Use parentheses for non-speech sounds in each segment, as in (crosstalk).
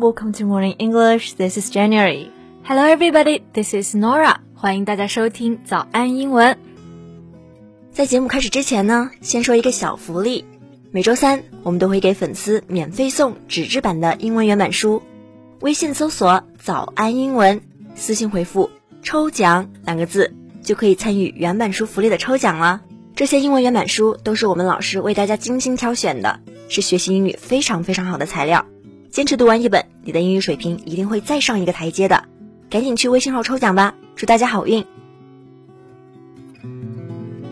welcome to Morning English. This is January. Hello everybody, this is Nora. 欢迎大家收听早安英文。在节目开始之前呢，先说一个小福利。每周三我们都会给粉丝免费送纸质版的英文原版书。微信搜索“早安英文”，私信回复“抽奖”两个字，就可以参与原版书福利的抽奖了。这些英文原版书都是我们老师为大家精心挑选的，是学习英语非常非常好的材料。坚持读完一本，你的英语水平一定会再上一个台阶的。赶紧去微信号抽奖吧，祝大家好运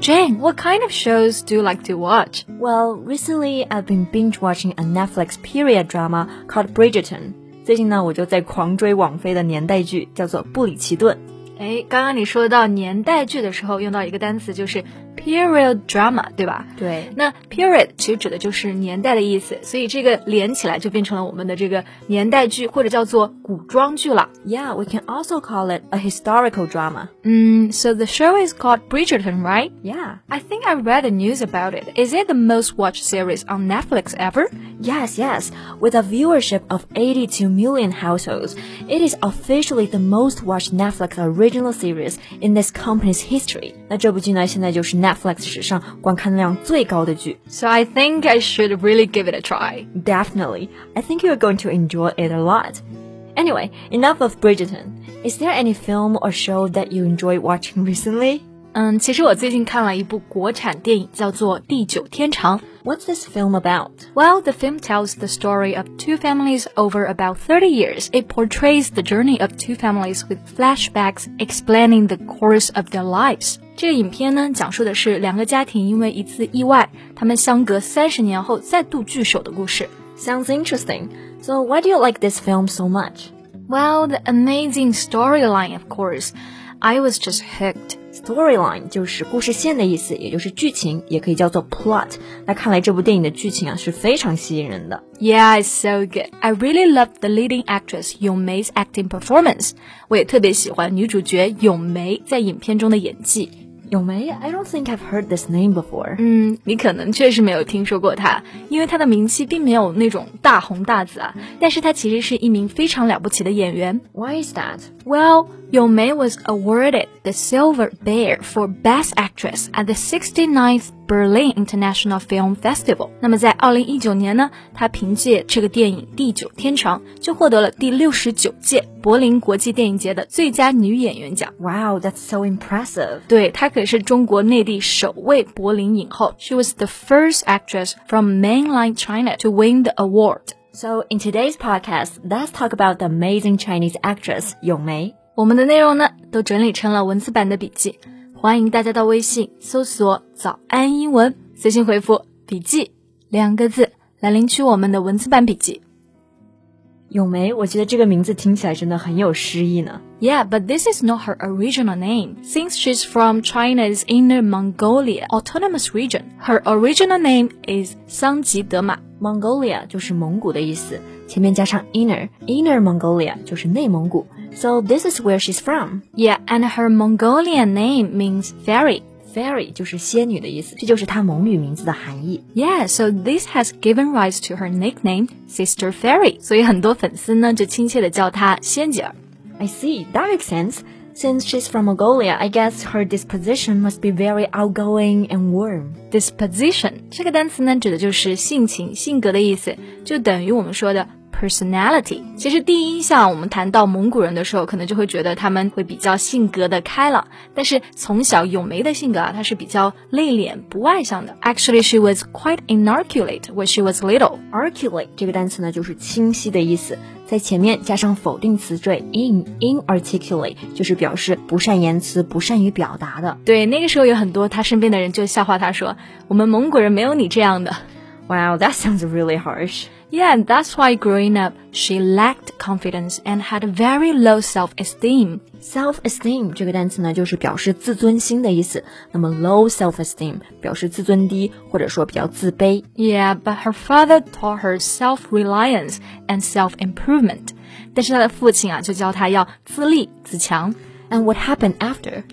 ！Jane, what kind of shows do you like to watch? Well, recently I've been binge watching a Netflix period drama called Bridgerton. 最近呢，我就在狂追网飞的年代剧，叫做《布里奇顿》。哎，刚刚你说到年代剧的时候，用到一个单词就是 period drama，对吧？对。那 period 其实指的就是年代的意思，所以这个连起来就变成了我们的这个年代剧或者叫做古装剧了。Yeah, we can also call it a historical drama. 嗯，so the show is called Bridgerton, right? Yeah. I think I read the news about it. Is it the most watched series on Netflix ever? Yes, yes. With a viewership of 82 million households, it is officially the most watched Netflix original series in this company's history. 那这部剧呢，现在就是 Netflix 史上观看量最高的剧。So I think I should really give it a try. Definitely. I think you're going to enjoy it a lot. Anyway, enough of Bridgerton. Is there any film or show that you enjoyed watching recently? (laughs) 嗯，其实我最近看了一部国产电影，叫做《地久天长》。What's this film about? Well, the film tells the story of two families over about 30 years. It portrays the journey of two families with flashbacks explaining the course of their lives. 这个影片呢，讲述的是两个家庭因为一次意外，他们相隔三十年后再度聚首的故事。Sounds interesting. So, why do you like this film so much? Well, the amazing storyline, of course. I was just hooked. Storyline 就是故事线的意思，也就是剧情，也可以叫做 plot。那看来这部电影的剧情啊是非常吸引人的。Yeah, it's so good. I really love the leading actress Yong Mei's acting performance. 我也特别喜欢女主角咏梅在影片中的演技。咏梅，I don't think I've heard this name before。嗯，你可能确实没有听说过她，因为她的名气并没有那种大红大紫啊。但是她其实是一名非常了不起的演员。Why is that? Well, Yong Mei was awarded the Silver Bear for Best Actress at the 69th Berlin International Film Festival。那么在二零一九年呢，她凭借这个电影《地久天长》就获得了第六十九届柏林国际电影节的最佳女演员奖。Wow, that's so impressive！对，她可是中国内地首位柏林影后。She was the first actress from mainland China to win the award. So in today's podcast, let's talk about the amazing Chinese actress 咏梅。我们的内容呢，都整理成了文字版的笔记。 欢迎大家到微信搜索“早安英文”，私信回复“笔记”两个字来领取我们的文字版笔记。咏梅，我觉得这个名字听起来真的很有诗意呢。Yeah, but this is not her original name. Since she's from China's Inner Mongolia autonomous region, her original name is 桑吉德玛。Mongolia 就是蒙古的意思，前面加上 inner，inner Mongolia 就是内蒙古。So this is where she's from. Yeah, and her Mongolian name means fairy. Fairy 就是仙女的意思，这就是她蒙语名字的含义。Yeah, so this has given rise to her nickname Sister Fairy. 所以很多粉丝呢就亲切的叫她仙姐儿。I see, that makes sense. Since she's from Mongolia, I guess her disposition must be very outgoing and warm. Disposition 这个单词呢，指的就是性情、性格的意思，就等于我们说的 personality。其实第一印象，我们谈到蒙古人的时候，可能就会觉得他们会比较性格的开朗。但是从小咏梅的性格啊，她是比较内敛不外向的。Actually, she was quite inarticulate when she was little. Articulate 这个单词呢，就是清晰的意思，在前面加上否定词缀 in inarticulate，就是表示不善言辞、不善于表达的。对，那个时候有很多他身边的人就笑话他说：“我们蒙古人没有你这样的。” Wow, that sounds really harsh. Yeah, and that's why growing up, she lacked confidence and had very low self-esteem. Self-esteem 这个单词呢，就是表示自尊心的意思。那么 low self-esteem 表示自尊低，或者说比较自卑。Yeah, but her father taught her self-reliance and self-improvement. 但是她的父亲啊，就教她要自立自强。 And what happened after?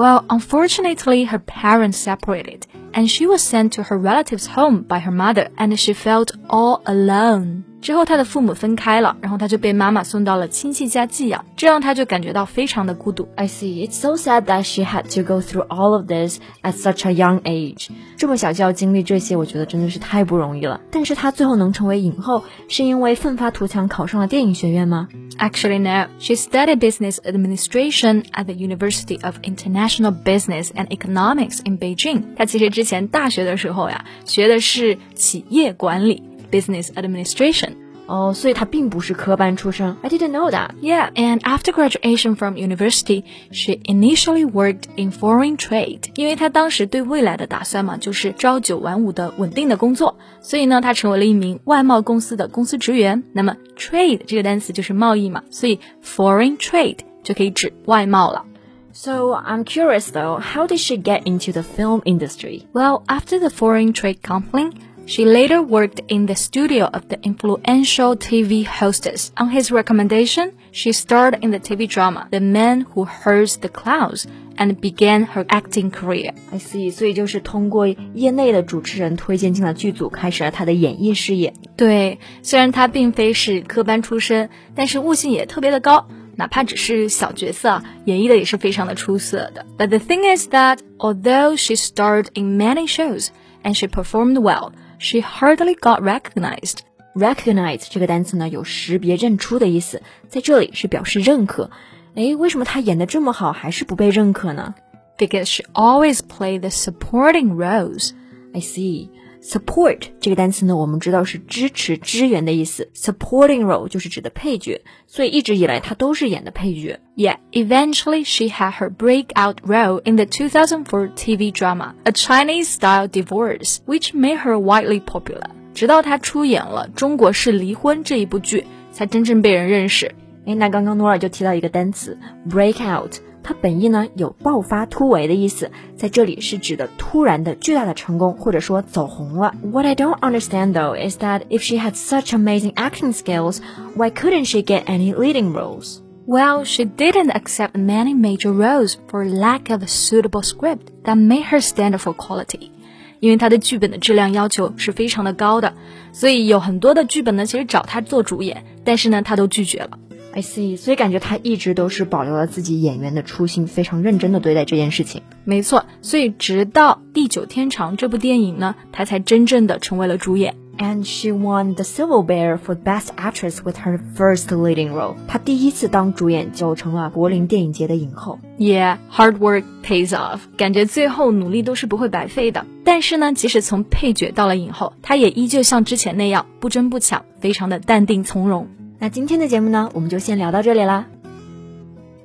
Well, unfortunately, her parents separated and she was sent to her relative's home by her mother, and she felt all alone. 之后，他的父母分开了，然后他就被妈妈送到了亲戚家寄养，这让他就感觉到非常的孤独。I see. It's so sad that she had to go through all of this at such a young age. 这么小就要经历这些，我觉得真的是太不容易了。但是她最后能成为影后，是因为奋发图强考上了电影学院吗？Actually, no. She studied business administration at the University of International Business and Economics in Beijing. 她其实之前大学的时候呀，学的是企业管理。business administration. Oh, I didn't know that. Yeah, and after graduation from university, she initially worked in foreign trade. 因为她当时对未来的打算嘛，就是朝九晚五的稳定的工作，所以呢，她成为了一名外贸公司的公司职员。那么 trade 这个单词就是贸易嘛，所以 foreign trade 就可以指外贸了。So I'm curious though, how did she get into the film industry? Well, after the foreign trade conflict, she later worked in the studio of the influential TV hostess. On his recommendation, she starred in the TV drama The Man Who Herds the Clouds and began her acting career. I see，所以就是通过业内的主持人推荐进了剧组，开始了她的演艺事业。对，虽然她并非是科班出身，但是悟性也特别的高。哪怕只是小角色，演绎的也是非常的出色的。But the thing is that although she starred in many shows and she performed well, she hardly got recognized. Recognize 这个单词呢，有识别、认出的意思，在这里是表示认可。诶，为什么她演的这么好，还是不被认可呢？Because she always played the supporting roles. I see. Support 这个单词呢，我们知道是支持、支援的意思。Supporting role 就是指的配角，所以一直以来她都是演的配角。Yeah, eventually she had her breakout role in the 2004 TV drama A Chinese-Style Divorce, which made her widely popular. 直到她出演了《中国式离婚》这一部剧，才真正被人认识。哎，那刚刚诺尔就提到一个单词 breakout。 它本意呢有爆发突围的意思，在这里是指的突然的巨大的成功，或者说走红了。What I don't understand though is that if she had such amazing acting skills, why couldn't she get any leading roles? Well, she didn't accept many major roles for lack of a suitable script that made her stand for quality. 因为她的剧本的质量要求是非常的高的，所以有很多的剧本呢，其实找她做主演，但是呢，她都拒绝了。 I see，所以感觉他一直都是保留了自己演员的初心，非常认真的对待这件事情。没错，所以直到《地久天长》这部电影呢，她才真正的成为了主演。And she won the Silver Bear for Best Actress with her first leading role。她第一次当主演就成了柏林电影节的影后。Yeah，hard work pays off。感觉最后努力都是不会白费的。但是呢，即使从配角到了影后，她也依旧像之前那样不争不抢，非常的淡定从容。那今天的节目呢，我们就先聊到这里啦。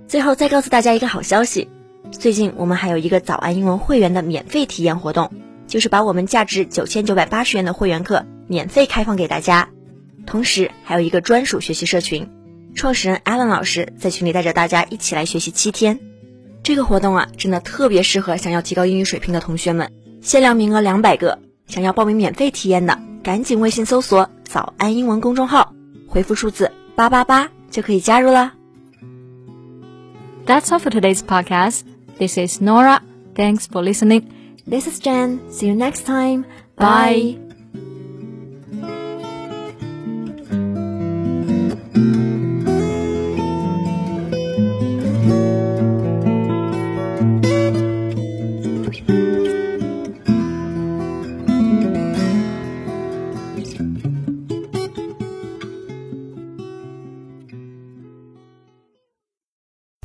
最后再告诉大家一个好消息，最近我们还有一个早安英文会员的免费体验活动，就是把我们价值九千九百八十元的会员课免费开放给大家，同时还有一个专属学习社群，创始人 Alan 老师在群里带着大家一起来学习七天。这个活动啊，真的特别适合想要提高英语水平的同学们，限量名额两百个，想要报名免费体验的，赶紧微信搜索“早安英文”公众号。回复数字八八八就可以加入了。That's all for today's podcast. This is Nora. Thanks for listening. This is Jen. See you next time. Bye.